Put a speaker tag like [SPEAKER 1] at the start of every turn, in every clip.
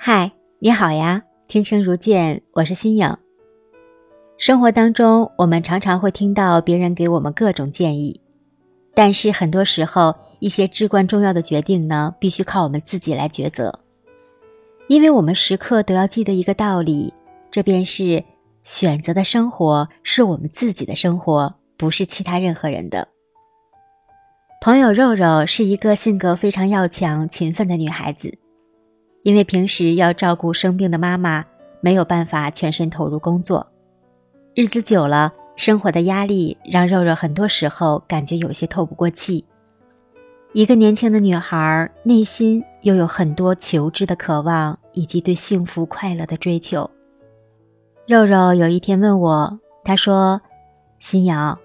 [SPEAKER 1] 嗨，你好呀！听声如见，我是新颖。生活当中，我们常常会听到别人给我们各种建议，但是很多时候，一些至关重要的决定呢，必须靠我们自己来抉择。因为我们时刻都要记得一个道理，这便是选择的生活是我们自己的生活，不是其他任何人的。朋友肉肉是一个性格非常要强、勤奋的女孩子。因为平时要照顾生病的妈妈，没有办法全身投入工作，日子久了，生活的压力让肉肉很多时候感觉有些透不过气。一个年轻的女孩，内心又有很多求知的渴望以及对幸福快乐的追求。肉肉有一天问我，她说：“新瑶，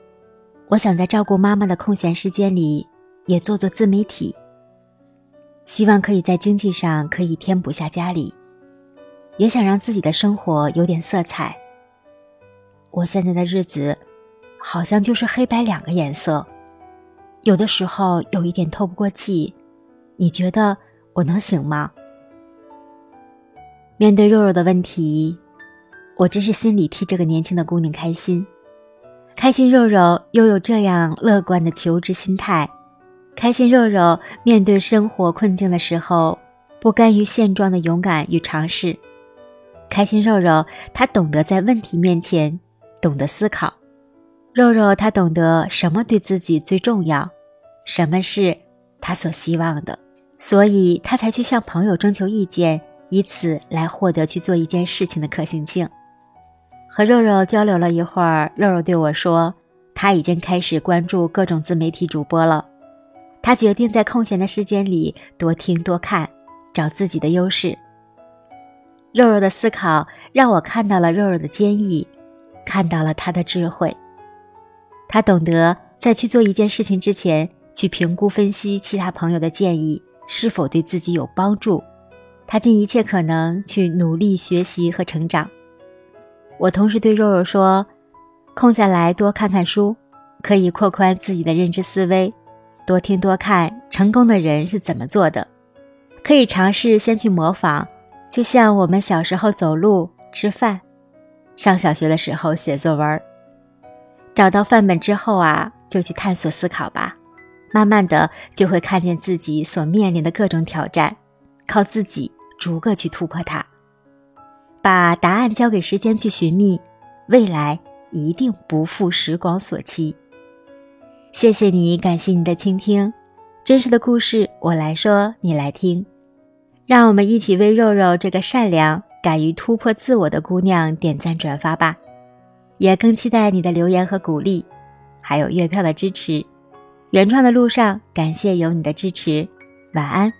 [SPEAKER 1] 我想在照顾妈妈的空闲时间里，也做做自媒体。”希望可以在经济上可以填补下家里，也想让自己的生活有点色彩。我现在的日子，好像就是黑白两个颜色，有的时候有一点透不过气。你觉得我能行吗？面对肉肉的问题，我真是心里替这个年轻的姑娘开心，开心肉肉又有这样乐观的求职心态。开心肉肉面对生活困境的时候，不甘于现状的勇敢与尝试。开心肉肉，他懂得在问题面前懂得思考。肉肉他懂得什么对自己最重要，什么是他所希望的，所以他才去向朋友征求意见，以此来获得去做一件事情的可行性。和肉肉交流了一会儿，肉肉对我说，他已经开始关注各种自媒体主播了。他决定在空闲的时间里多听多看，找自己的优势。肉肉的思考让我看到了肉肉的坚毅，看到了他的智慧。他懂得在去做一件事情之前，去评估分析其他朋友的建议是否对自己有帮助。他尽一切可能去努力学习和成长。我同时对肉肉说：“空下来多看看书，可以扩宽自己的认知思维。”多听多看，成功的人是怎么做的？可以尝试先去模仿，就像我们小时候走路、吃饭，上小学的时候写作文。找到范本之后啊，就去探索思考吧。慢慢的就会看见自己所面临的各种挑战，靠自己逐个去突破它。把答案交给时间去寻觅，未来一定不负时光所期。谢谢你，感谢你的倾听。真实的故事，我来说，你来听。让我们一起为肉肉这个善良、敢于突破自我的姑娘点赞转发吧。也更期待你的留言和鼓励，还有月票的支持。原创的路上，感谢有你的支持。晚安。